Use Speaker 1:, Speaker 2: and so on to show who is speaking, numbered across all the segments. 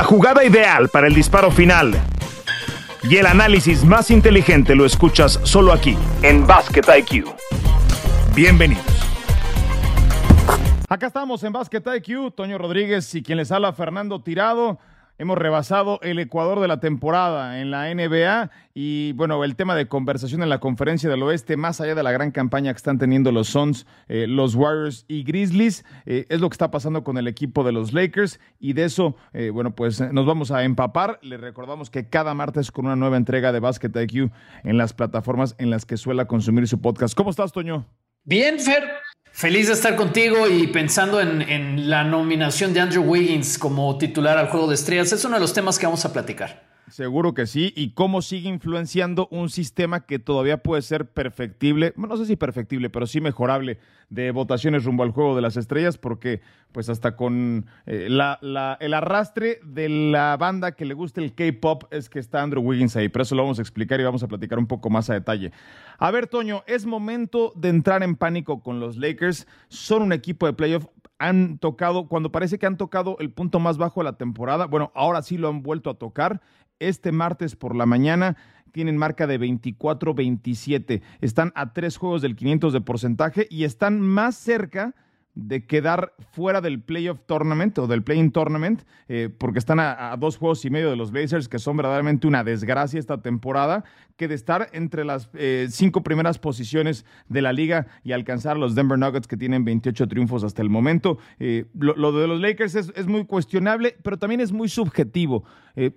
Speaker 1: La jugada ideal para el disparo final y el análisis más inteligente lo escuchas solo aquí, en Basket IQ. Bienvenidos.
Speaker 2: Acá estamos en Basket IQ, Toño Rodríguez y quien les habla, Fernando Tirado. Hemos rebasado el Ecuador de la temporada en la NBA y bueno, el tema de conversación en la conferencia del oeste, más allá de la gran campaña que están teniendo los Suns, eh, los Warriors y Grizzlies, eh, es lo que está pasando con el equipo de los Lakers y de eso, eh, bueno, pues nos vamos a empapar. Les recordamos que cada martes con una nueva entrega de Basket IQ en las plataformas en las que suele consumir su podcast. ¿Cómo estás, Toño?
Speaker 3: Bien, Fer. Feliz de estar contigo y pensando en, la nominación de Andrew Wiggins como titular al Juego de Estrellas. Es uno de los temas que vamos a platicar.
Speaker 2: Seguro que sí. ¿Y cómo sigue influenciando un sistema que todavía puede ser perfectible? no sé si perfectible, pero sí mejorable de votaciones rumbo al juego de las estrellas, porque pues hasta con eh, el arrastre de la banda que le gusta el K-pop es que está Andrew Wiggins ahí. Pero eso lo vamos a explicar y vamos a platicar un poco más a detalle. A ver, Toño, es momento de entrar en pánico con los Lakers. Son un equipo de playoff han tocado, cuando parece que han tocado el punto más bajo de la temporada, bueno, ahora sí lo han vuelto a tocar este martes por la mañana tienen marca de 24-27. Están a tres juegos del 500 de porcentaje y están más cerca de quedar fuera del playoff tournament o del play-in tournament, eh, porque están a, dos juegos y medio de los Blazers, que son verdaderamente una desgracia esta temporada, que de estar entre las eh, cinco primeras posiciones de la liga y alcanzar los Denver Nuggets, que tienen 28 triunfos hasta el momento. Eh, lo, de los Lakers es, es, muy cuestionable, pero también es muy subjetivo.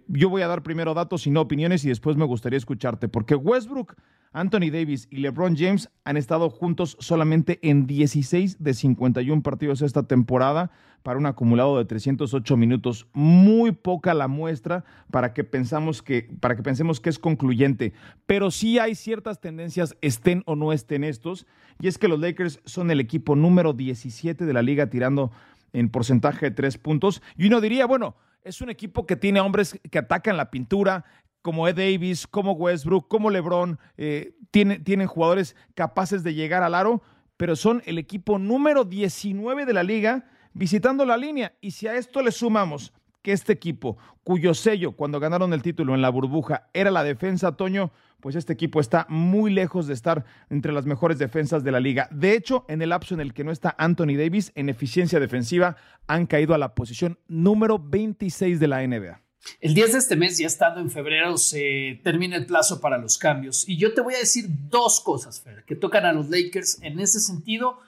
Speaker 2: yo voy a dar primero datos y no opiniones y después me gustaría escucharte, porque Westbrook Anthony Davis y LeBron James han estado juntos solamente en 16 de 51 partidos esta temporada para un acumulado de 308 minutos. Muy poca la muestra para que, pensamos que, para que pensemos que es concluyente. Pero sí hay ciertas tendencias, estén o no estén estos. Y es que los Lakers son el equipo número 17 de la liga tirando en porcentaje de tres puntos. Y uno diría, bueno, es un equipo que tiene hombres que atacan la pintura, como Ed Davis, como Westbrook, como LeBron, eh, tienen jugadores capaces de llegar al aro, pero son el equipo número 19 de la liga visitando la línea. Y si a esto le sumamos que este equipo, cuyo sello cuando ganaron el título en la burbuja era la defensa, Toño, pues este equipo está muy lejos de estar entre las mejores defensas de la liga. De hecho, en el lapso en el que no está Anthony Davis en eficiencia defensiva, han caído a la posición número 26 de la NBA.
Speaker 3: El 10 de este mes, ya estando en febrero, se termina el plazo para los cambios. Y yo te voy a decir dos cosas, Fer, que tocan a los Lakers en ese sentido,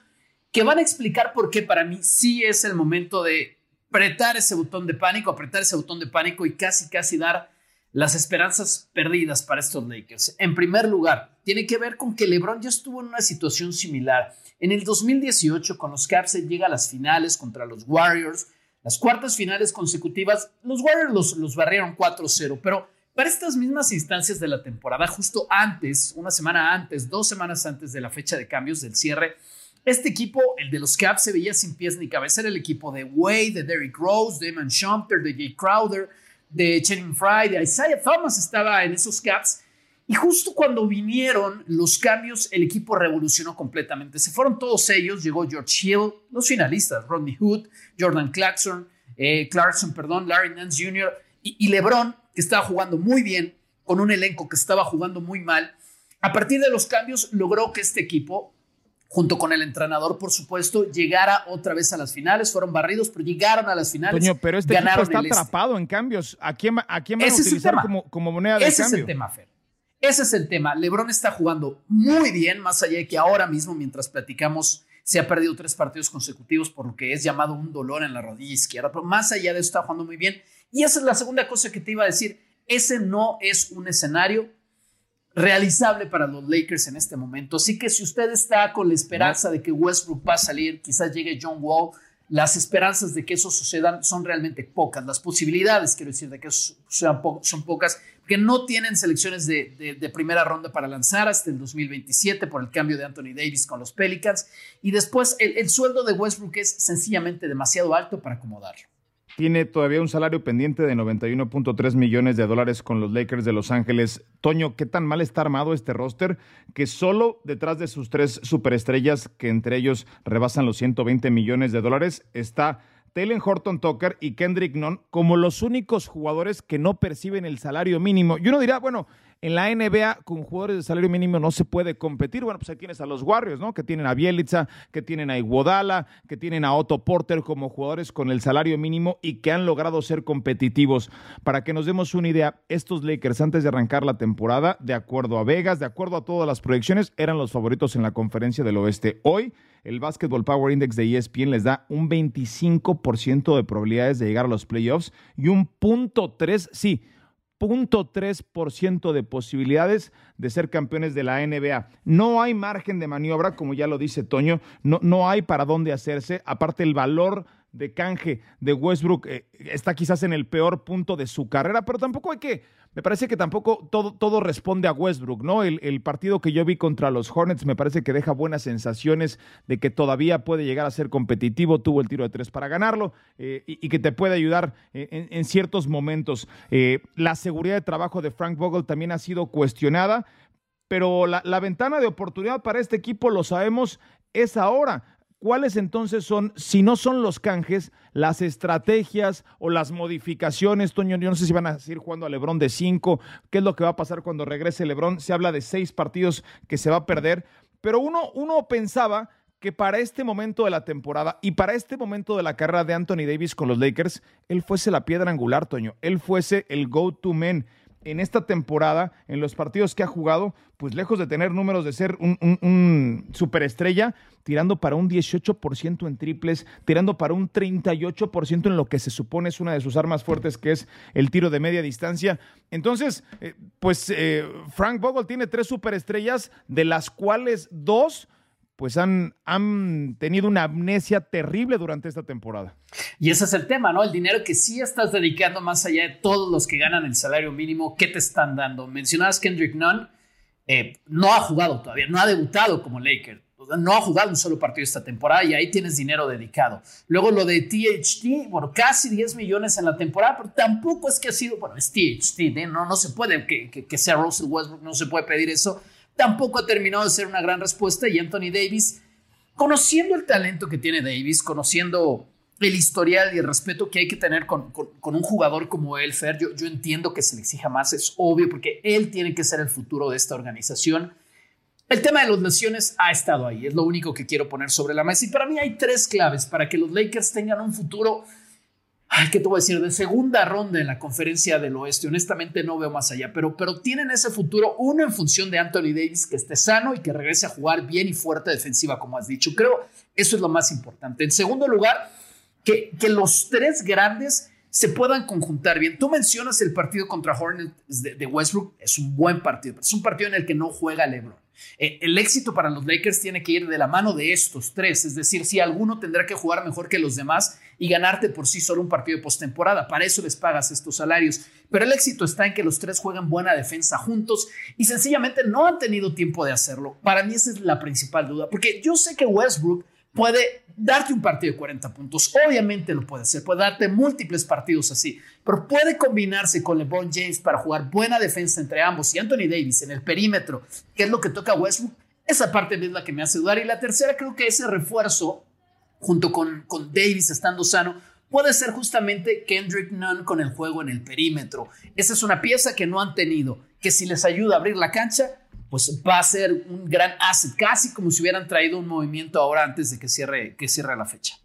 Speaker 3: que van a explicar por qué para mí sí es el momento de apretar ese botón de pánico, apretar ese botón de pánico y casi, casi dar las esperanzas perdidas para estos Lakers. En primer lugar, tiene que ver con que LeBron ya estuvo en una situación similar. En el 2018, con los Caps, llega a las finales contra los Warriors las cuartas finales consecutivas, los Warriors los, barrieron 4-0, pero para estas mismas instancias de la temporada, justo antes, una semana antes, dos semanas antes de la fecha de cambios del cierre, este equipo, el de los Caps, se veía sin pies ni cabeza. Era el equipo de Wade, de Derrick Rose, de Eman Shumpter, de Jay Crowder, de Channing Fry, de Isaiah Thomas estaba en esos Caps. Y justo cuando vinieron los cambios, el equipo revolucionó completamente. Se fueron todos ellos, llegó George Hill, los finalistas, Rodney Hood, Jordan Clarkson, eh, Clarkson, perdón, Larry Nance Jr. Y, LeBron, que estaba jugando muy bien, con un elenco que estaba jugando muy mal. A partir de los cambios, logró que este equipo, junto con el entrenador, por supuesto, llegara otra vez a las finales. Fueron barridos, pero llegaron a las finales.
Speaker 2: pero este equipo está este. atrapado en cambios. ¿A quién, a quién van a utilizar como, como moneda de
Speaker 3: Ese
Speaker 2: cambio?
Speaker 3: Ese es el tema, Fer. Ese es el tema. LeBron está jugando muy bien, más allá de que ahora mismo, mientras platicamos, se ha perdido tres partidos consecutivos por lo que es llamado un dolor en la rodilla izquierda. Pero más allá de eso, está jugando muy bien. Y esa es la segunda cosa que te iba a decir. Ese no es un escenario realizable para los Lakers en este momento. Así que si usted está con la esperanza de que Westbrook va a salir, quizás llegue John Wall, las esperanzas de que eso suceda son realmente pocas. Las posibilidades, quiero decir, de que eso sean son pocas que no tienen selecciones de, primera ronda para lanzar hasta el 2027 por el cambio de Anthony Davis con los Pelicans. Y después el, sueldo de Westbrook es sencillamente demasiado alto para acomodarlo.
Speaker 2: Tiene todavía un salario pendiente de 91.3 millones de dólares con los Lakers de Los Ángeles. Toño, ¿qué tan mal está armado este roster? Que solo detrás de sus tres superestrellas, que entre ellos rebasan los 120 millones de dólares, está Talen Horton Tucker y Kendrick Nunn como los únicos jugadores que no perciben el salario mínimo. Y uno dirá, bueno, en la NBA, con jugadores de salario mínimo no se puede competir. Bueno, pues ahí tienes a los Warriors, ¿no? Que tienen a Bielitsa, que tienen a Iguodala, que tienen a Otto Porter como jugadores con el salario mínimo y que han logrado ser competitivos. Para que nos demos una idea, estos Lakers antes de arrancar la temporada, de acuerdo a Vegas, de acuerdo a todas las proyecciones, eran los favoritos en la conferencia del oeste. Hoy, el Basketball Power Index de ESPN les da un 25% de probabilidades de llegar a los playoffs y un punto 3, sí, 0.3% de posibilidades de ser campeones de la NBA. No hay margen de maniobra, como ya lo dice Toño, no, no hay para dónde hacerse. Aparte, el valor de canje de Westbrook eh, está quizás en el peor punto de su carrera, pero tampoco hay que, me parece que tampoco todo, todo responde a Westbrook, ¿no? El, el, partido que yo vi contra los Hornets me parece que deja buenas sensaciones de que todavía puede llegar a ser competitivo, tuvo el tiro de tres para ganarlo eh, y, que te puede ayudar eh, en, en, ciertos momentos. la seguridad de trabajo de Frank Vogel también ha sido cuestionada, pero la, la ventana de oportunidad para este equipo, lo sabemos, es ahora ¿Cuáles entonces son, si no son los canjes, las estrategias o las modificaciones? Toño, yo no sé si van a seguir jugando a Lebrón de cinco, qué es lo que va a pasar cuando regrese Lebrón. Se habla de seis partidos que se va a perder, pero uno, uno pensaba que para este momento de la temporada y para este momento de la carrera de Anthony Davis con los Lakers, él fuese la piedra angular, Toño, él fuese el go-to man en esta temporada, en los partidos que ha jugado, pues lejos de tener números de ser un, superestrella, tirando para un 18% en triples, tirando para un 38% en lo que se supone es una de sus armas fuertes, que es el tiro de media distancia. Entonces, eh, pues eh, Frank Vogel tiene tres superestrellas, de las cuales dos pues han, han, tenido una amnesia terrible durante esta temporada.
Speaker 3: Y ese es el tema, ¿no? El dinero que sí estás dedicando más allá de todos los que ganan el salario mínimo, ¿qué te están dando? Mencionabas Kendrick Nunn, eh, no ha jugado todavía, no ha debutado como Laker, no ha jugado un solo partido esta temporada y ahí tienes dinero dedicado. Luego lo de THT, bueno, casi 10 millones en la temporada, pero tampoco es que ha sido, bueno, es THT, ¿eh? no, no se puede que, que, que sea Russell Westbrook, no se puede pedir eso tampoco ha terminado de ser una gran respuesta y Anthony Davis, conociendo el talento que tiene Davis, conociendo el historial y el respeto que hay que tener con, con, un jugador como él, Fer, yo, yo, entiendo que se le exija más, es obvio, porque él tiene que ser el futuro de esta organización. El tema de las lesiones ha estado ahí, es lo único que quiero poner sobre la mesa. Y para mí hay tres claves para que los Lakers tengan un futuro ay, ¿qué te voy a decir? De segunda ronda en la conferencia del oeste. Honestamente no veo más allá, pero, pero tienen ese futuro, uno en función de Anthony Davis, que esté sano y que regrese a jugar bien y fuerte defensiva, como has dicho. Creo eso es lo más importante. En segundo lugar, que, que los tres grandes se puedan conjuntar bien. Tú mencionas el partido contra Hornets de, de Westbrook, es un buen partido, es un partido en el que no juega LeBron. Eh, el éxito para los Lakers tiene que ir de la mano de estos tres, es decir, si alguno tendrá que jugar mejor que los demás y ganarte por sí solo un partido de postemporada, para eso les pagas estos salarios. Pero el éxito está en que los tres juegan buena defensa juntos y sencillamente no han tenido tiempo de hacerlo. Para mí esa es la principal duda, porque yo sé que Westbrook puede darte un partido de 40 puntos. Obviamente lo puede hacer, puede darte múltiples partidos así, pero puede combinarse con LeBron James para jugar buena defensa entre ambos y Anthony Davis en el perímetro, que es lo que toca Westbrook. Esa parte es la que me hace dudar. Y la tercera, creo que ese refuerzo, junto con, con Davis estando sano, puede ser justamente Kendrick Nunn con el juego en el perímetro. Esa es una pieza que no han tenido, que si les ayuda a abrir la cancha, pues va a ser un gran asset, casi como si hubieran traído un movimiento ahora antes de que cierre, que cierre la fecha.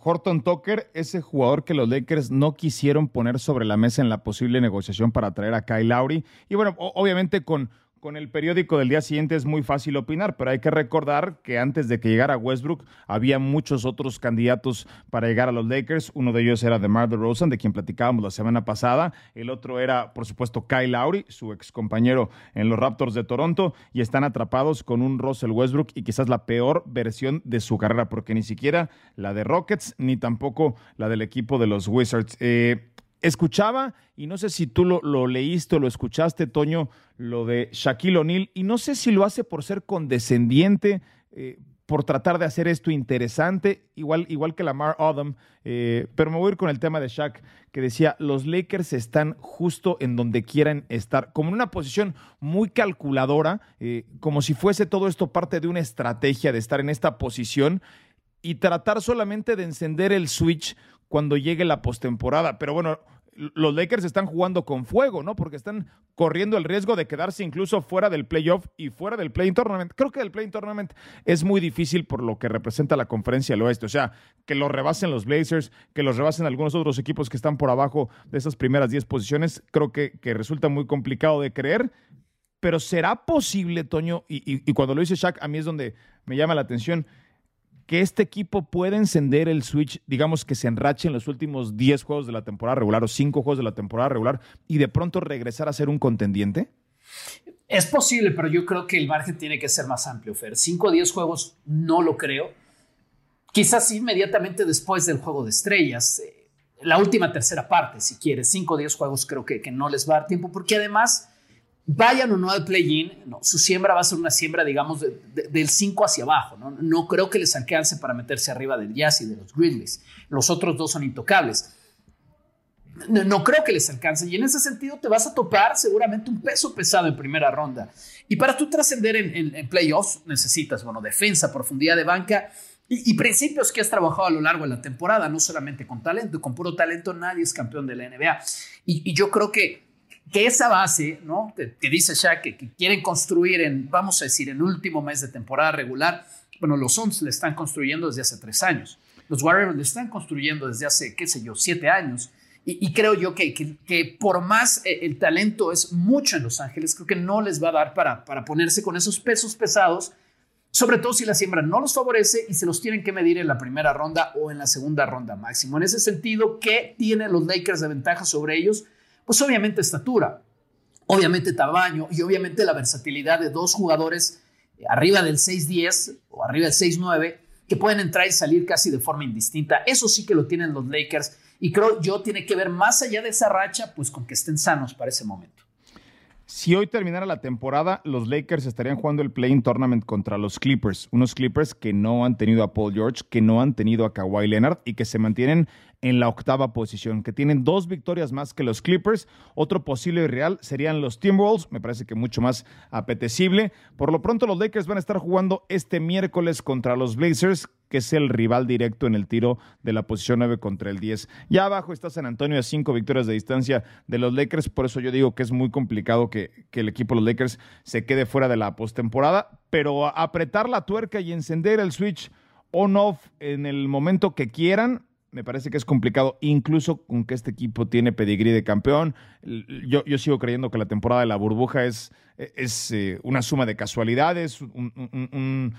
Speaker 2: Horton Tucker, ese jugador que los Lakers no quisieron poner sobre la mesa en la posible negociación para traer a Kyle Lowry. Y bueno, obviamente con, con el periódico del día siguiente es muy fácil opinar, pero hay que recordar que antes de que llegara Westbrook había muchos otros candidatos para llegar a los Lakers. Uno de ellos era DeMar DeRozan, de quien platicábamos la semana pasada. El otro era, por supuesto, Kyle Lowry, su ex compañero en los Raptors de Toronto, y están atrapados con un Russell Westbrook y quizás la peor versión de su carrera, porque ni siquiera la de Rockets ni tampoco la del equipo de los Wizards. Eh, escuchaba, y no sé si tú lo, lo, leíste o lo escuchaste, Toño, lo de Shaquille O'Neal, y no sé si lo hace por ser condescendiente, eh, por tratar de hacer esto interesante, igual, igual que Lamar Odom, eh, pero me voy a ir con el tema de Shaq, que decía, los Lakers están justo en donde quieran estar, como en una posición muy calculadora, eh, como si fuese todo esto parte de una estrategia de estar en esta posición y tratar solamente de encender el switch cuando llegue la postemporada. Pero bueno, los Lakers están jugando con fuego, ¿no? Porque están corriendo el riesgo de quedarse incluso fuera del playoff y fuera del play tournament. Creo que el play tournament es muy difícil por lo que representa la conferencia del oeste. O sea, que lo rebasen los Blazers, que los rebasen algunos otros equipos que están por abajo de esas primeras 10 posiciones, creo que, resulta muy complicado de creer. Pero será posible, Toño, y, y cuando lo dice Shaq, a mí es donde me llama la atención que este equipo puede encender el switch, digamos que se enrache en los últimos 10 juegos de la temporada regular o 5 juegos de la temporada regular y de pronto regresar a ser un contendiente?
Speaker 3: Es posible, pero yo creo que el margen tiene que ser más amplio, Fer. 5 o 10 juegos no lo creo. Quizás inmediatamente después del juego de estrellas, eh, la última tercera parte, si quieres. 5 o 10 juegos creo que, que no les va a dar tiempo, porque además vayan o no al play-in, su siembra va a ser una siembra, digamos, del 5 hacia abajo. ¿no? no creo que les alcance para meterse arriba del Jazz y de los Grizzlies. Los otros dos son intocables. No, creo que les alcance. Y en ese sentido te vas a topar seguramente un peso pesado en primera ronda. Y para tú trascender en, playoffs necesitas, bueno, defensa, profundidad de banca y, principios que has trabajado a lo largo de la temporada, no solamente con talento. Con puro talento nadie es campeón de la NBA. y yo creo que que esa base, ¿no? Que, dice Shaq que, quieren construir en, vamos a decir, en último mes de temporada regular, bueno, los Suns le están construyendo desde hace tres años. Los Warriors le están construyendo desde hace, qué sé yo, siete años. Y, creo yo que, que, por más eh, el talento es mucho en Los Ángeles, creo que no les va a dar para, para ponerse con esos pesos pesados, sobre todo si la siembra no los favorece y se los tienen que medir en la primera ronda o en la segunda ronda máximo. En ese sentido, ¿qué tienen los Lakers de ventaja sobre ellos? Pues obviamente estatura, obviamente tamaño y obviamente la versatilidad de dos jugadores eh, arriba del 6-10 o arriba del 6-9 que pueden entrar y salir casi de forma indistinta. Eso sí que lo tienen los Lakers y creo yo tiene que ver más allá de esa racha, pues con que estén sanos para ese momento.
Speaker 2: Si hoy terminara la temporada, los Lakers estarían jugando el Playing Tournament contra los Clippers, unos Clippers que no han tenido a Paul George, que no han tenido a Kawhi Leonard y que se mantienen en la octava posición, que tienen dos victorias más que los Clippers. Otro posible y real serían los Timberwolves, me parece que mucho más apetecible. Por lo pronto, los Lakers van a estar jugando este miércoles contra los Blazers, que es el rival directo en el tiro de la posición 9 contra el 10. Ya abajo está San Antonio a cinco victorias de distancia de los Lakers, por eso yo digo que es muy complicado que, que el equipo de los Lakers se quede fuera de la postemporada, pero apretar la tuerca y encender el switch on-off en el momento que quieran, me parece que es complicado, incluso con que este equipo tiene pedigrí de campeón. Yo, sigo creyendo que la temporada de la burbuja es, es eh, una suma de casualidades, un,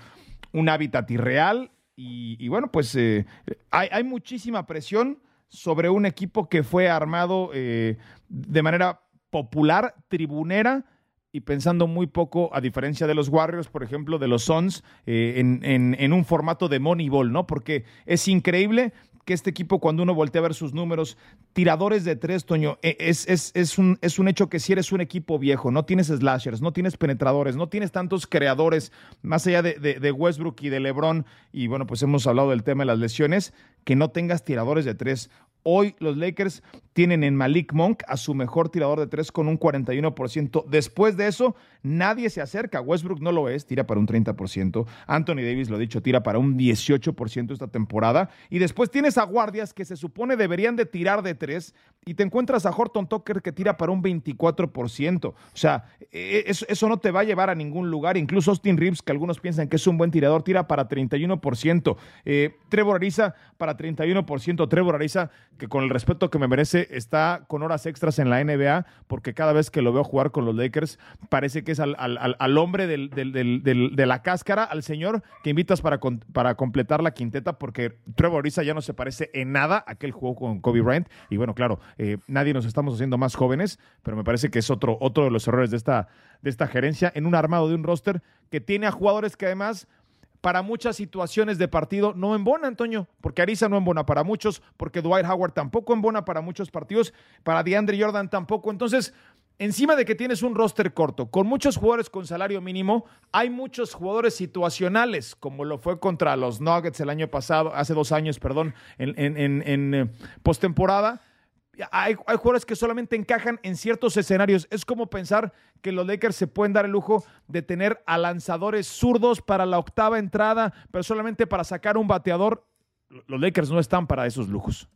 Speaker 2: hábitat irreal. Y, bueno, pues eh, hay, muchísima presión sobre un equipo que fue armado eh, de manera popular, tribunera, y pensando muy poco, a diferencia de los Warriors, por ejemplo, de los Suns, en, en, en, un formato de Moneyball, ¿no? Porque es increíble que este equipo, cuando uno voltea a ver sus números, tiradores de tres, Toño, e, es, es, es, un, es un hecho que si eres un equipo viejo, no tienes slashers, no tienes penetradores, no tienes tantos creadores, más allá de, de, de Westbrook y de LeBron, y bueno, pues hemos hablado del tema de las lesiones, que no tengas tiradores de tres. Hoy los Lakers tienen en Malik Monk a su mejor tirador de tres con un 41%. Después de eso, nadie se acerca. Westbrook no lo es, tira para un 30%. Anthony Davis, lo dicho, tira para un 18% esta temporada. Y después tienes a guardias que se supone deberían de tirar de tres y te encuentras a Horton Tucker que tira para un 24%. O sea, e, e, eso, no te va a llevar a ningún lugar. Incluso Austin Reeves, que algunos piensan que es un buen tirador, tira para 31%. Eh, Trevor Ariza para 31%. Trevor Ariza, que con el respeto que me merece, está con horas extras en la NBA, porque cada vez que lo veo jugar con los Lakers, parece que es al, hombre de la cáscara, al señor que invitas para, para completar la quinteta, porque Trevor Ariza ya no se parece en nada a aquel juego con Kobe Bryant. Y bueno, claro, eh, nadie nos estamos haciendo más jóvenes, pero me parece que es otro, otro de los errores de esta, de esta gerencia en un armado de un roster que tiene a jugadores que además para muchas situaciones de partido no embona, Antonio, porque Arisa no embona para muchos, porque Dwight Howard tampoco embona para muchos partidos, para DeAndre Jordan tampoco. Entonces, encima de que tienes un roster corto, con muchos jugadores con salario mínimo, hay muchos jugadores situacionales, como lo fue contra los Nuggets el año pasado, hace dos años, perdón, en, en, en eh, postemporada hay, jugadores que solamente encajan en ciertos escenarios. Es como pensar que los Lakers se pueden dar el lujo de tener a lanzadores zurdos para la octava entrada, pero solamente para sacar un bateador. Los Lakers no están para esos lujos.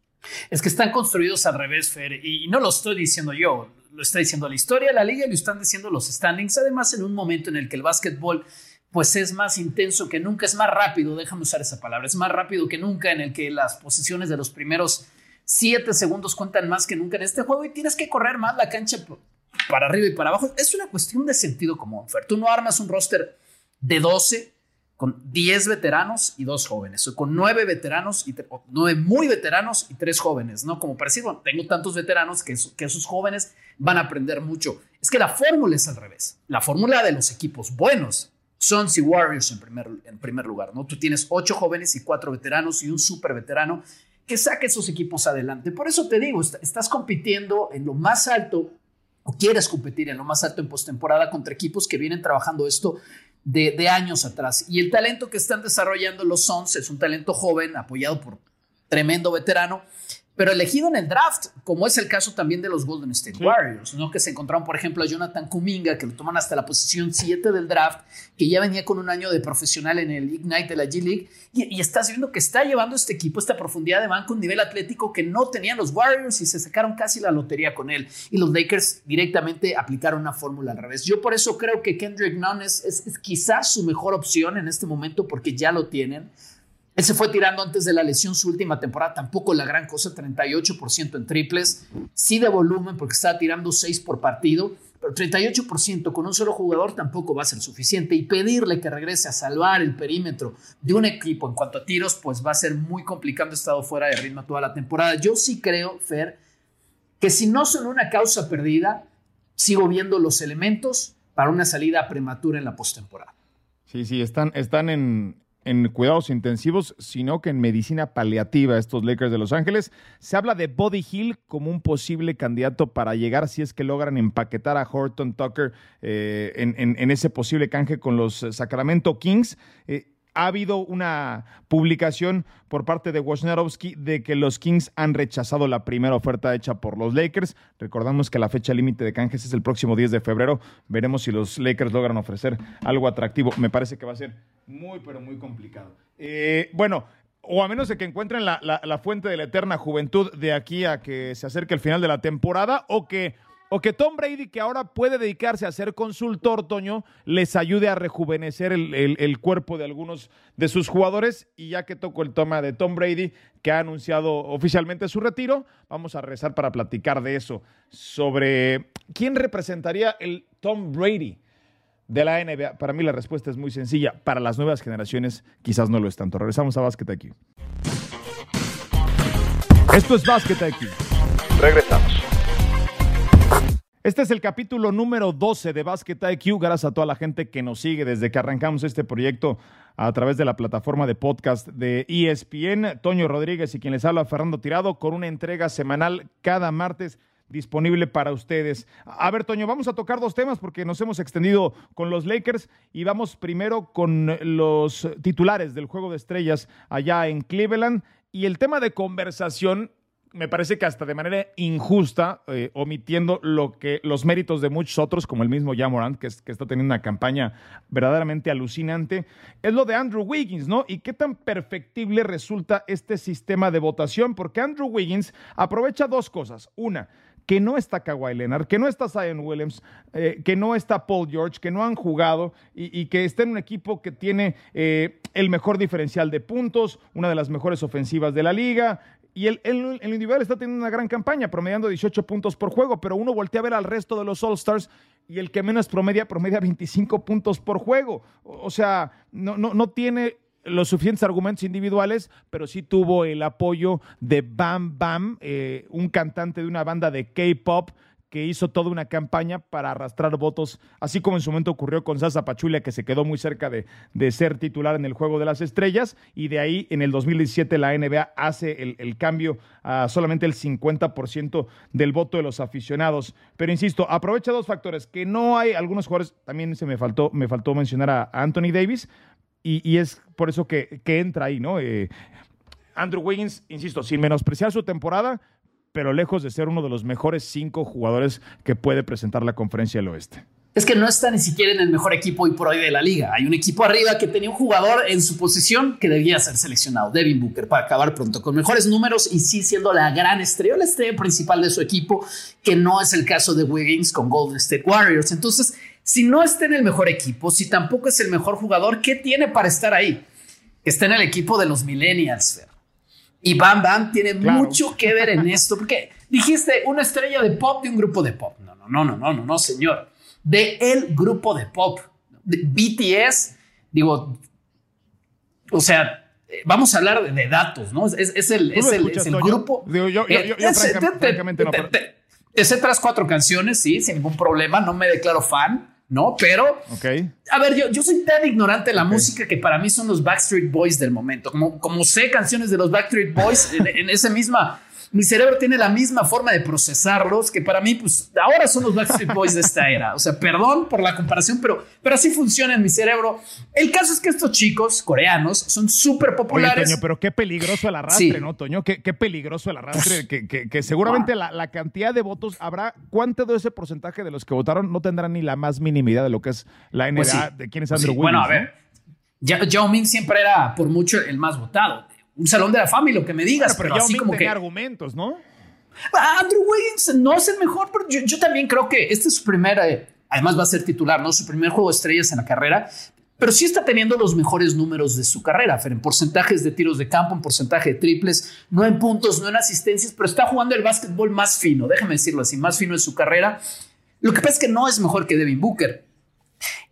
Speaker 3: Es que están construidos al revés, Fer, y no lo estoy diciendo yo, lo está diciendo la historia la liga lo están diciendo los standings, además en un momento en el que el básquetbol pues es más intenso que nunca, es más rápido, déjame usar esa palabra, es más rápido que nunca en el que las posiciones de los primeros siete segundos cuentan más que nunca en este juego y tienes que correr más la cancha para arriba y para abajo. Es una cuestión de sentido común, Fer. Tú no armas un roster de 12 con 10 veteranos y dos jóvenes, o con 9 veteranos y 9 muy veteranos y 3 jóvenes, ¿no? Como para decir, bueno, tengo tantos veteranos que, que esos jóvenes van a aprender mucho. Es que la fórmula es al revés. La fórmula de los equipos buenos Suns y Warriors en primer, en primer lugar, ¿no? Tú tienes 8 jóvenes y 4 veteranos y un super veterano que saque esos equipos adelante. Por eso te digo, estás compitiendo en lo más alto o quieres competir en lo más alto en postemporada contra equipos que vienen trabajando esto de, años atrás. Y el talento que están desarrollando los Suns es un talento joven, apoyado por tremendo veterano, pero elegido en el draft, como es el caso también de los Golden State Warriors, ¿no? que se encontraron, por ejemplo, a Jonathan Kuminga, que lo toman hasta la posición 7 del draft, que ya venía con un año de profesional en el Ignite de la G League, y, estás viendo que está llevando este equipo esta profundidad de banco, un nivel atlético que no tenían los Warriors y se sacaron casi la lotería con él. Y los Lakers directamente aplicaron una fórmula al revés. Yo por eso creo que Kendrick Nunn es, es quizás su mejor opción en este momento porque ya lo tienen él se fue tirando antes de la lesión su última temporada, tampoco la gran cosa, 38% en triples, sí de volumen porque estaba tirando 6 por partido, pero 38% con un solo jugador tampoco va a ser suficiente y pedirle que regrese a salvar el perímetro de un equipo en cuanto a tiros, pues va a ser muy complicado, estado fuera de ritmo toda la temporada. Yo sí creo, Fer, que si no son una causa perdida, sigo viendo los elementos para una salida prematura en la postemporada.
Speaker 2: Sí, sí, están, están en, en cuidados intensivos, sino que en medicina paliativa, estos Lakers de Los Ángeles. Se habla de Body Hill como un posible candidato para llegar, si es que logran empaquetar a Horton Tucker eh, en, ese posible canje con los Sacramento Kings. Eh, ha habido una publicación por parte de Wojnarowski de que los Kings han rechazado la primera oferta hecha por los Lakers. Recordamos que la fecha límite de canjes es el próximo 10 de febrero. Veremos si los Lakers logran ofrecer algo atractivo. Me parece que va a ser muy, pero muy complicado. Eh, bueno, o a menos de que encuentren la, la, fuente de la eterna juventud de aquí a que se acerque el final de la temporada o que o que Tom Brady, que ahora puede dedicarse a ser consultor, Toño, les ayude a rejuvenecer el, cuerpo de algunos de sus jugadores. Y ya que toco el toma de Tom Brady, que ha anunciado oficialmente su retiro, vamos a rezar para platicar de eso, sobre quién representaría el Tom Brady de la NBA. Para mí la respuesta es muy sencilla. Para las nuevas generaciones quizás no lo es tanto. Regresamos a Basket IQ. Esto es Basket IQ. Regresamos. Este es el capítulo número 12 de Basket IQ. Gracias a toda la gente que nos sigue desde que arrancamos este proyecto a través de la plataforma de podcast de ESPN. Toño Rodríguez y quien les habla, Fernando Tirado, con una entrega semanal cada martes disponible para ustedes. A ver, Toño, vamos a tocar dos temas porque nos hemos extendido con los Lakers y vamos primero con los titulares del Juego de Estrellas allá en Cleveland. Y el tema de conversación me parece que hasta de manera injusta, eh, omitiendo lo que los méritos de muchos otros, como el mismo Jamorant, que, que está teniendo una campaña verdaderamente alucinante, es lo de Andrew Wiggins, ¿no? Y qué tan perfectible resulta este sistema de votación, porque Andrew Wiggins aprovecha dos cosas. Una, que no está Kawhi Leonard, que no está Zion Williams, eh, que no está Paul George, que no han jugado y, que está en un equipo que tiene eh, el mejor diferencial de puntos, una de las mejores ofensivas de la liga, y el, el, individual está teniendo una gran campaña, promediando 18 puntos por juego, pero uno voltea a ver al resto de los All-Stars y el que menos promedia, promedia 25 puntos por juego. O sea, no, no, no tiene los suficientes argumentos individuales, pero sí tuvo el apoyo de Bam Bam, eh, un cantante de una banda de K-pop que hizo toda una campaña para arrastrar votos, así como en su momento ocurrió con Sasa Pachulia, que se quedó muy cerca de, ser titular en el Juego de las Estrellas, y de ahí en el 2017 la NBA hace el, cambio a solamente el 50% del voto de los aficionados. Pero insisto, aprovecha dos factores, que no hay algunos jugadores, también se me faltó, me faltó mencionar a, Anthony Davis, y, es por eso que, entra ahí, ¿no? Eh, Andrew Wiggins, insisto, sin menospreciar su temporada, pero lejos de ser uno de los mejores cinco jugadores que puede presentar la conferencia del oeste.
Speaker 3: es que no está ni siquiera en el mejor equipo hoy por hoy de la liga. Hay un equipo arriba que tenía un jugador en su posición que debía ser seleccionado, Devin Booker, para acabar pronto con mejores números y sí siendo la gran estrella, la estrella principal de su equipo, que no es el caso de Wiggins con Golden State Warriors. Entonces, si no está en el mejor equipo, si tampoco es el mejor jugador, ¿qué tiene para estar ahí? Está en el equipo de los millennials. Y Bam Bam tiene mucho que ver en esto, porque dijiste una estrella de pop de un grupo de pop. No, no, no, no, no, no, no, señor de el grupo de pop. BTS, digo, o sea, vamos a hablar de, datos, ¿no? Es, el, es el, grupo.
Speaker 2: Digo, yo, yo, yo, francamente, no.
Speaker 3: Te, sé tras cuatro canciones, sí, sin ningún problema, no me declaro fan. ¿No? Pero,
Speaker 2: okay.
Speaker 3: a ver, yo, yo soy tan ignorante de la música que para mí son los Backstreet Boys del momento. Como, como sé canciones de los Backstreet Boys en, en esa misma mi cerebro tiene la misma forma de procesarlos que para mí, pues ahora son los Backstreet Boys de esta era. O sea, perdón por la comparación, pero, pero así funciona en mi cerebro. El caso es que estos chicos coreanos son súper populares.
Speaker 2: Toño, pero qué peligroso el arrastre, ¿no, Toño? Qué, qué, peligroso el arrastre. que, que, seguramente la, la, cantidad de votos habrá. ¿Cuánto de ese porcentaje de los que votaron no tendrán ni la más mínima idea de lo que es la NBA, pues de quién es Andrew Wiggins?
Speaker 3: Bueno, a ver. Yao Ming siempre era por mucho el más votado un salón de la fama y lo que me digas. pero, así como que
Speaker 2: argumentos, ¿no?
Speaker 3: Andrew Wiggins no es el mejor, pero yo, también creo que este es su primera, eh, además va a ser titular, ¿no? Su primer juego de estrellas en la carrera, pero sí está teniendo los mejores números de su carrera, Fer, en porcentajes de tiros de campo, en porcentaje de triples, no en puntos, no en asistencias, pero está jugando el básquetbol más fino, déjame decirlo así, más fino en su carrera. Lo que pasa es que no es mejor que Devin Booker.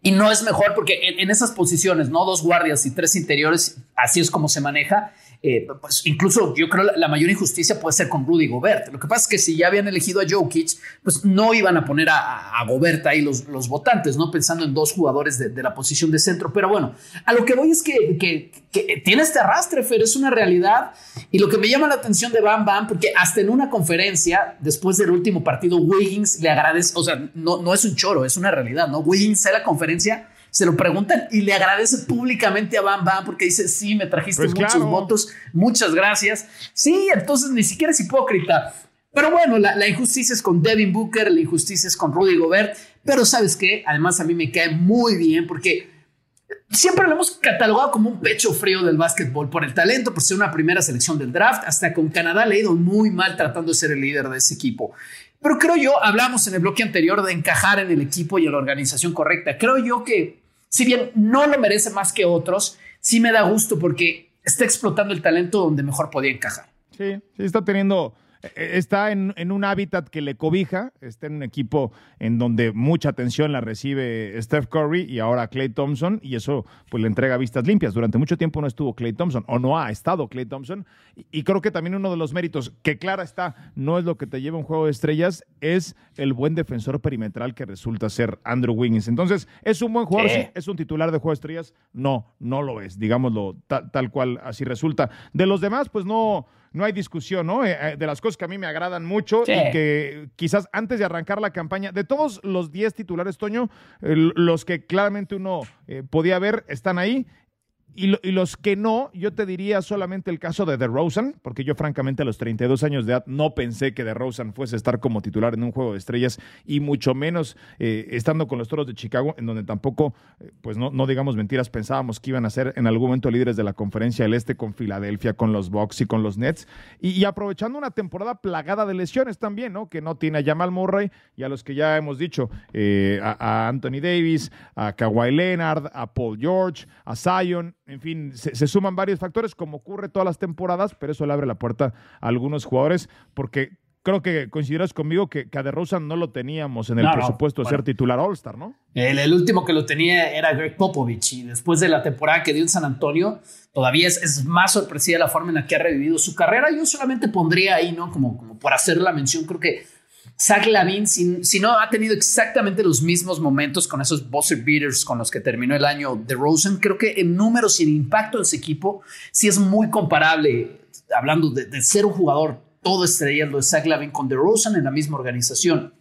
Speaker 3: Y no es mejor porque en, en esas posiciones, ¿no? Dos guardias y tres interiores, así es como se maneja eh, pues incluso yo creo la, la mayor injusticia puede ser con Rudy Gobert. Lo que pasa es que si ya habían elegido a Jokic, pues no iban a poner a, Gobert ahí los, los, votantes, ¿no? Pensando en dos jugadores de, la posición de centro. Pero bueno, a lo que voy es que, que, tiene este arrastre, Fer, es una realidad. Y lo que me llama la atención de Bam Bam, porque hasta en una conferencia, después del último partido, Wiggins le agradece, o sea, no, no es un choro, es una realidad, ¿no? Wiggins en la conferencia se lo preguntan y le agradece públicamente a Bam Bam porque dice, sí, me trajiste pues muchos votos, muchas gracias. Sí, entonces ni siquiera es hipócrita. Pero bueno, la, injusticia es con Devin Booker, la injusticia es con Rudy Gobert, pero sabes qué, además a mí me cae muy bien porque siempre lo hemos catalogado como un pecho frío del básquetbol por el talento, por ser una primera selección del draft, hasta con Canadá le ha ido muy mal tratando de ser el líder de ese equipo. Pero creo yo, hablamos en el bloque anterior de encajar en el equipo y en la organización correcta. Creo yo que si bien no lo merece más que otros, sí me da gusto porque está explotando el talento donde mejor podía encajar.
Speaker 2: Sí, sí está teniendo está en, un hábitat que le cobija, está en un equipo en donde mucha atención la recibe Steph Curry y ahora Clay Thompson, y eso pues le entrega vistas limpias. Durante mucho tiempo no estuvo Clay Thompson, o no ha estado Clay Thompson, y, creo que también uno de los méritos, que clara está, no es lo que te lleva un juego de estrellas, es el buen defensor perimetral que resulta ser Andrew Wiggins. Entonces, ¿es un buen jugador? Sí. ¿Es un titular de juego de estrellas? No, no lo es, digámoslo tal cual así resulta. De los demás, pues no no hay discusión, ¿no? Eh, eh, de las cosas que a mí me agradan mucho y que quizás antes de arrancar la campaña, de todos los 10 titulares, Toño, los que claramente uno eh, podía ver están ahí y, los que no, yo te diría solamente el caso de DeRozan, porque yo francamente a los 32 años de edad no pensé que DeRozan fuese a estar como titular en un juego de estrellas y mucho menos eh, estando con los Toros de Chicago, en donde tampoco, eh, pues no, no digamos mentiras, pensábamos que iban a ser en algún momento líderes de la conferencia del Este con Filadelfia, con los Bucks y con los Nets, y, aprovechando una temporada plagada de lesiones también, ¿no? Que no tiene a Jamal Murray y a los que ya hemos dicho, eh, a Anthony Davis, a Kawhi Leonard, a Paul George, a Zion, en fin, se, suman varios factores, como ocurre todas las temporadas, pero eso le abre la puerta a algunos jugadores, porque creo que coincidirás conmigo que, que a DeRozan no lo teníamos en el presupuesto de ser titular All-Star, ¿no?
Speaker 3: El, último que lo tenía era Greg Popovich y después de la temporada que dio en San Antonio, todavía es, más sorpresiva la forma en la que ha revivido su carrera. Yo solamente pondría ahí, ¿no? Como, como por hacer la mención, creo que Zach Lavin, si, no ha tenido exactamente los mismos momentos con esos buzzer beaters con los que terminó el año de Rosen, creo que en números y en impacto de ese equipo sí es muy comparable, hablando de, ser un jugador todo estrella, lo de Zach Lavin con DeRozan en la misma organización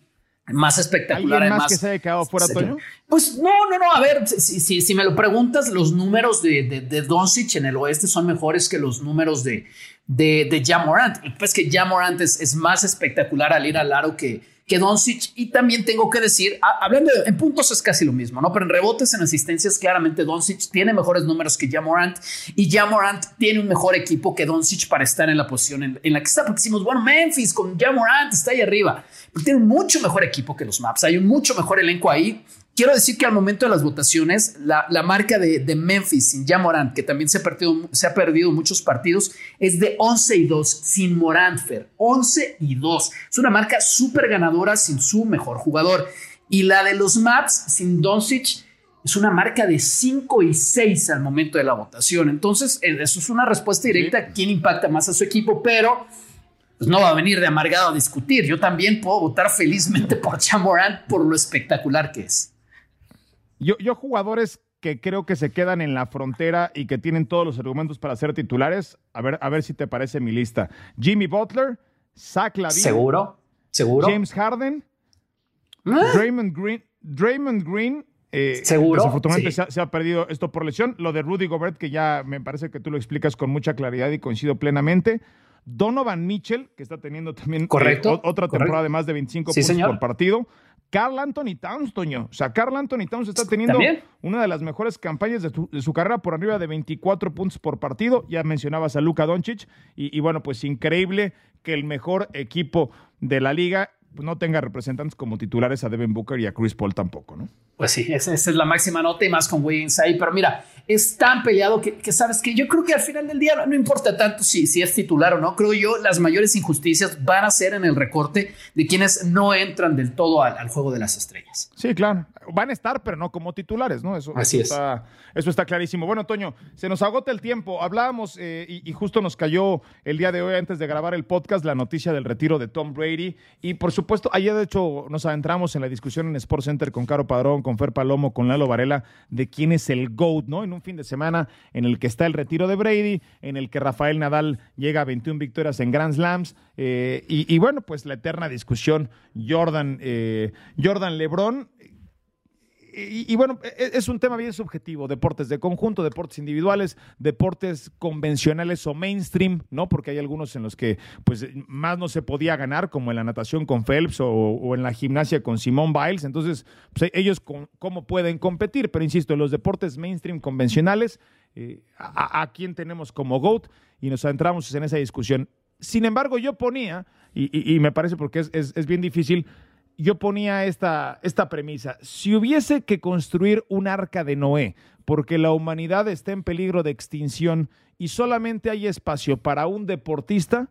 Speaker 3: más espectacular.
Speaker 2: ¿Alguien más que se haya quedado fuera, Toño?
Speaker 3: Pues no, no, no. A ver, si, si, me lo preguntas, los números de, de, Doncic en el oeste son mejores que los números de, de, de Jamorant. Pues que Jamorant es, es más espectacular al ir al aro que, que Doncic. Y también tengo que decir, hablando en puntos es casi lo mismo, ¿no? Pero en rebotes, en asistencias, claramente Doncic tiene mejores números que Jamorant y Jamorant tiene un mejor equipo que Doncic para estar en la posición en, la que está. Porque decimos, bueno, Memphis con Jamorant está ahí arriba, pero tiene un mucho mejor equipo que los Maps. Hay un mucho mejor elenco ahí Quiero decir que al momento de las votaciones, la, marca de, Memphis sin ya Morant, que también se ha, perdido, se ha perdido muchos partidos, es de 11 y 2 sin Morant, Fer. 11 y 2. Es una marca súper ganadora sin su mejor jugador. Y la de los Maps sin Doncic es una marca de 5 y 6 al momento de la votación. Entonces, eh, eso es una respuesta directa a quién impacta más a su equipo, pero pues no va a venir de amargado a discutir. Yo también puedo votar felizmente por Morant por lo espectacular que es.
Speaker 2: Yo, yo jugadores que creo que se quedan en la frontera y que tienen todos los argumentos para ser titulares, a ver, a ver si te parece mi lista. Jimmy Butler, Zach Lavine.
Speaker 3: Seguro, seguro.
Speaker 2: James Harden, ¿Ah? Draymond Green, Draymond Green
Speaker 3: eh, Seguro.
Speaker 2: Desafortunadamente se, ha, perdido esto por lesión. Lo de Rudy Gobert, que ya me parece que tú lo explicas con mucha claridad y coincido plenamente. Donovan Mitchell, que está teniendo también
Speaker 3: eh,
Speaker 2: otra temporada de más de 25 puntos por partido. Carl Anthony Towns, Toño. O sea, Carl Anthony Towns está teniendo una de las mejores campañas de su, carrera por arriba de 24 puntos por partido. Ya mencionabas a Luka Doncic. Y, y bueno, pues increíble que el mejor equipo de la liga no tenga representantes como titulares a Devin Booker y a Chris Paul tampoco, ¿no?
Speaker 3: Pues sí, esa, es la máxima nota y más con Wiggins ahí. Pero mira, es tan peleado que, sabes que yo creo que al final del día no, importa tanto si, si es titular o no. Creo yo las mayores injusticias van a ser en el recorte de quienes no entran del todo al, juego de las estrellas.
Speaker 2: Sí, claro. Van a estar, pero no como titulares, ¿no? Eso,
Speaker 3: Así
Speaker 2: Está, eso está clarísimo. Bueno, Toño, se nos agota el tiempo. Hablábamos eh, y, y justo nos cayó el día de hoy, antes de grabar el podcast, la noticia del retiro de Tom Brady. Y por supuesto, ayer de hecho nos adentramos en la discusión en Sports Center con Caro Padrón, con Fer Palomo, con Lalo Varela, de quién es el GOAT, ¿no? En un fin de semana en el que está el retiro de Brady, en el que Rafael Nadal llega a 21 victorias en Grand Slams, eh, y, bueno, pues la eterna discusión Jordan, eh, Jordan Lebron, y, bueno, e, es un tema bien subjetivo, deportes de conjunto, deportes individuales, deportes convencionales o mainstream, ¿no? Porque hay algunos en los que pues más no se podía ganar, como en la natación con Phelps o, en la gimnasia con Simone Biles, entonces pues, ellos cómo pueden competir, pero insisto, en los deportes mainstream convencionales, eh, a, quién tenemos como GOAT? Y nos adentramos en esa discusión. Sin embargo, yo ponía, y, me parece porque es, es bien difícil, yo ponía esta, esta premisa. Si hubiese que construir un arca de Noé, porque la humanidad está en peligro de extinción y solamente hay espacio para un deportista,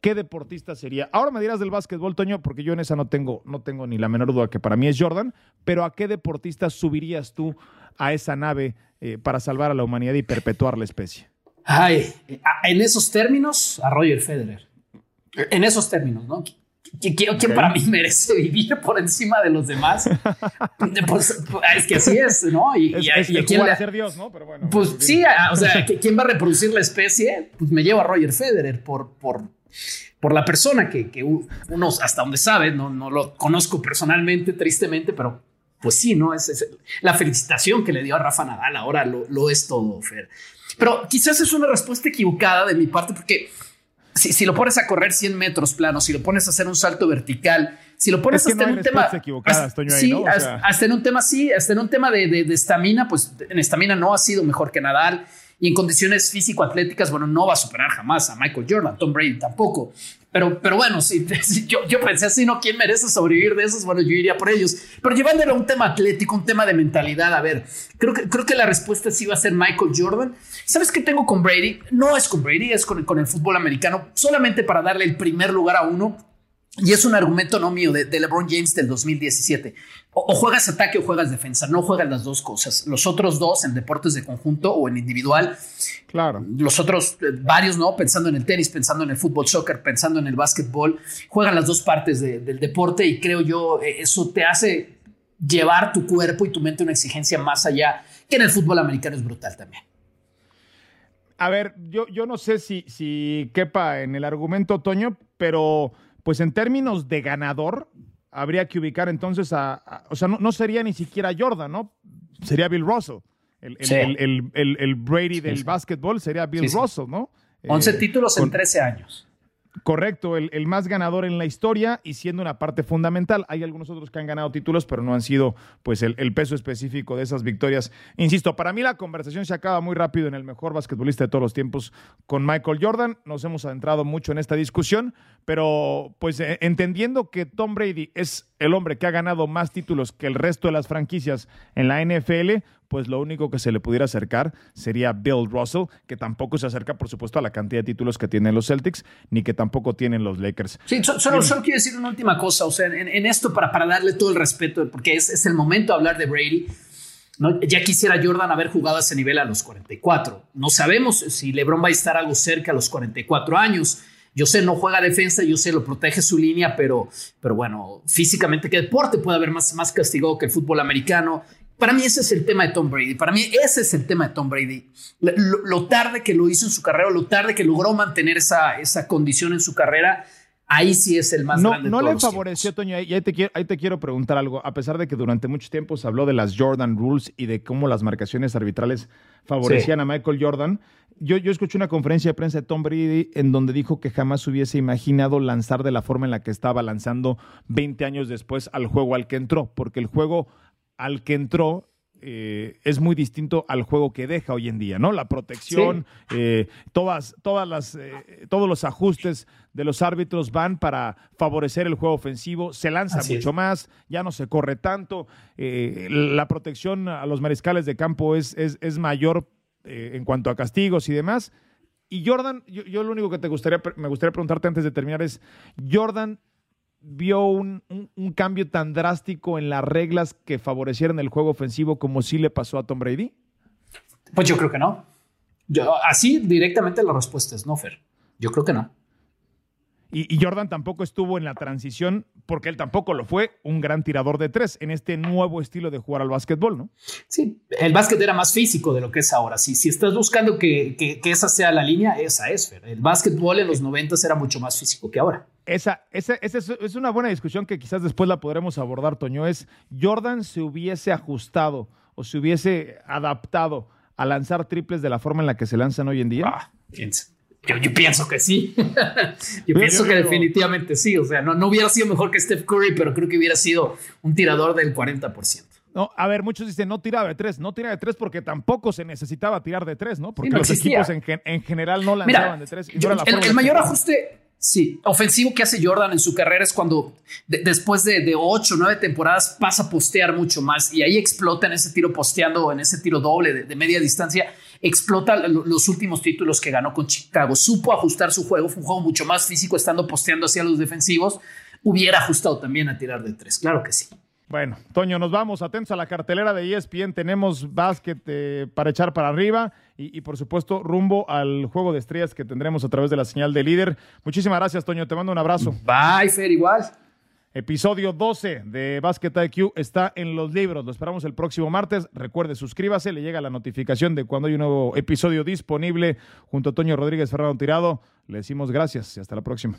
Speaker 2: ¿qué deportista sería? Ahora me dirás del básquetbol, Toño, porque yo en esa no tengo, no tengo ni la menor duda que para mí es Jordan, pero ¿a qué deportista subirías tú a esa nave eh, para salvar a la humanidad y perpetuar la especie?
Speaker 3: Ay, en esos términos, a Roger Federer. En esos términos, ¿no? ¿Quién, para mí merece vivir por encima de los demás? pues, es que así es, ¿no?
Speaker 2: Y, y, quién le... ser Dios, ¿no? Pero bueno.
Speaker 3: Pues sí, o sea, ¿quién va a reproducir la especie? Pues me llevo a Roger Federer por, por, por la persona que, que uno hasta donde sabe, no, no lo conozco personalmente, tristemente, pero pues sí, ¿no? Es, la felicitación que le dio a Rafa Nadal ahora lo, lo es todo, Fer. Pero quizás es una respuesta equivocada de mi parte porque si, lo pones a correr 100 metros plano, si lo pones a hacer un salto vertical, si lo pones hasta en un tema. sí, hasta, en un tema, sí, hasta en un tema de estamina, pues en estamina no ha sido mejor que Nadal. Y en condiciones físico-atléticas, bueno, no va a superar jamás a Michael Jordan, Tom Brady tampoco. Pero, pero bueno, si, yo, yo, pensé así, ¿no? ¿Quién merece sobrevivir de esos? Bueno, yo iría por ellos. Pero llevándolo a un tema atlético, un tema de mentalidad, a ver, creo que, creo que la respuesta sí va a ser Michael Jordan. ¿Sabes qué tengo con Brady? No es con Brady, es con, con el fútbol americano, solamente para darle el primer lugar a uno. Y es un argumento no mío de, LeBron James del 2017. O, juegas ataque o juegas defensa, no juegas las dos cosas. Los otros dos en deportes de conjunto o en individual.
Speaker 2: Claro.
Speaker 3: Los otros eh, varios, ¿no? Pensando en el tenis, pensando en el fútbol, soccer, pensando en el básquetbol, juegan las dos partes del deporte y creo yo eh, eso te hace llevar tu cuerpo y tu mente a una exigencia más allá que en el fútbol americano es brutal también.
Speaker 2: A ver, yo, yo no sé si, si quepa en el argumento, Toño, pero pues en términos de ganador, habría que ubicar entonces a, o sea, no, sería ni siquiera Jordan, ¿no? Sería Bill Russell. El, el, Brady del básquetbol sería Bill Russell, ¿no?
Speaker 3: 11 títulos en 13 años.
Speaker 2: Correcto, el, más ganador en la historia y siendo una parte fundamental. Hay algunos otros que han ganado títulos, pero no han sido pues el, el, peso específico de esas victorias. Insisto, para mí la conversación se acaba muy rápido en el mejor basquetbolista de todos los tiempos con Michael Jordan. Nos hemos adentrado mucho en esta discusión, pero pues eh, entendiendo que Tom Brady es el hombre que ha ganado más títulos que el resto de las franquicias en la NFL, pues lo único que se le pudiera acercar sería Bill Russell, que tampoco se acerca, por supuesto, a la cantidad de títulos que tienen los Celtics, ni que tampoco tienen los Lakers.
Speaker 3: Sí, solo, quiero decir una última cosa, o sea, en, esto para, para darle todo el respeto, porque es, es el momento de hablar de Brady. ¿no? Ya quisiera Jordan haber jugado a ese nivel a los 44. No sabemos si LeBron va a estar algo cerca a los 44 años. Yo sé, no juega defensa, yo sé, lo protege su línea, pero, pero bueno, físicamente, ¿qué deporte puede haber más, más castigado que el fútbol americano? Para mí ese es el tema de Tom Brady. Para mí ese es el tema de Tom Brady. Lo, tarde que lo hizo en su carrera, lo tarde que logró mantener esa, esa condición en su carrera, ahí sí es el más grande.
Speaker 2: No le favoreció, Toño, y ahí te, quiero, ahí te quiero preguntar algo. A pesar de que durante mucho tiempo se habló de las Jordan Rules y de cómo las marcaciones arbitrales favorecían a Michael Jordan, yo, yo escuché una conferencia de prensa de Tom Brady en donde dijo que jamás hubiese imaginado lanzar de la forma en la que estaba lanzando 20 años después al juego al que entró, porque el juego al que entró eh, es muy distinto al juego que deja hoy en día, ¿no? La protección, eh, todas, todas las, eh, todos los ajustes de los árbitros van para favorecer el juego ofensivo, se lanza mucho más, ya no se corre tanto, la protección a los mariscales de campo es, es, mayor en cuanto a castigos y demás. Y Jordan, yo, yo, lo único que te gustaría, me gustaría preguntarte antes de terminar es, Jordan vio un, cambio tan drástico en las reglas que favorecieran el juego ofensivo como sí le pasó a Tom Brady?
Speaker 3: Pues yo creo que no. Yo, así directamente la respuesta es no, Fer. Yo creo que no.
Speaker 2: Y, Jordan tampoco estuvo en la transición, porque él tampoco lo fue, un gran tirador de tres en este nuevo estilo de jugar al básquetbol, ¿no?
Speaker 3: Sí, el básquet era más físico de lo que es ahora. Si, si estás buscando que, esa sea la línea, esa es, Fer. El básquetbol en los 90 era mucho más físico que ahora.
Speaker 2: Esa, esa, esa, es una buena discusión que quizás después la podremos abordar, Toño. Es Jordan se hubiese ajustado o se hubiese adaptado a lanzar triples de la forma en la que se lanzan hoy en día.
Speaker 3: Ah, yo, pienso que sí. yo pienso que definitivamente sí. O sea, no, no hubiera sido mejor que Steph Curry, pero creo que hubiera sido un tirador del 40%.
Speaker 2: No, a ver, muchos dicen no tiraba de tres, no tiraba de tres porque tampoco se necesitaba tirar de tres, ¿no? Porque los equipos en, general no lanzaban de tres.
Speaker 3: el, mayor ajuste, Sí, ofensivo que hace Jordan en su carrera es cuando después de, ocho o nueve temporadas pasa a postear mucho más y ahí explota en ese tiro posteando, en ese tiro doble de, media distancia, explota los últimos títulos que ganó con Chicago. Supo ajustar su juego, fue un juego mucho más físico estando posteando hacia los defensivos. Hubiera ajustado también a tirar de tres, claro que sí.
Speaker 2: Bueno, Toño, nos vamos. Atentos a la cartelera de ESPN. Tenemos básquet eh, para echar para arriba y, por supuesto, rumbo al juego de estrellas que tendremos a través de la señal de líder. Muchísimas gracias, Toño. Te mando un abrazo.
Speaker 3: Bye, Fer, igual.
Speaker 2: Episodio 12 de Basket IQ está en los libros. Lo esperamos el próximo martes. Recuerde, suscríbase, le llega la notificación de cuando hay un nuevo episodio disponible. Junto a Toño Rodríguez Fernando Tirado, le decimos gracias y hasta la próxima.